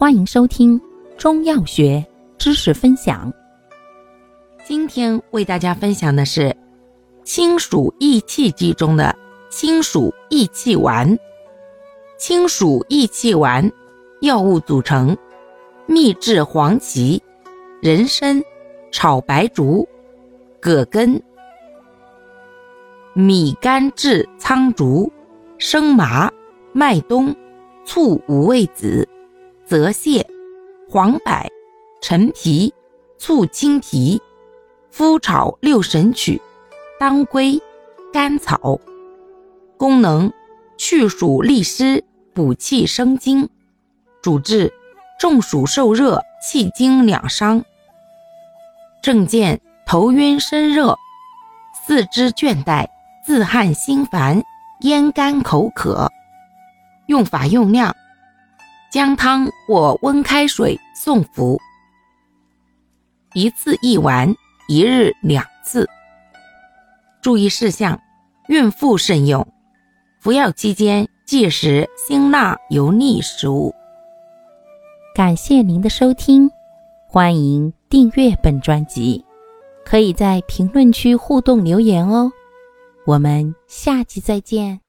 欢迎收听中药学知识分享。今天为大家分享的是清暑益气剂中的清暑益气丸。清暑益气丸药物组成：秘制黄芪、人参、炒白术、葛根、米甘制苍术、生麻、麦冬、醋五味子。泽泻、黄柏、陈皮、醋青皮、麸炒六神曲、当归、甘草。功能：去暑利湿，补气生津。主治：中暑受热、气经两伤。症见：头晕身热、四肢倦怠、自汗心烦、咽干口渴。用法用量。姜汤或温开水送服，一次一丸，一日两次。注意事项：孕妇慎用。服药期间忌食辛辣油腻食物。感谢您的收听，欢迎订阅本专辑，可以在评论区互动留言哦。我们下期再见。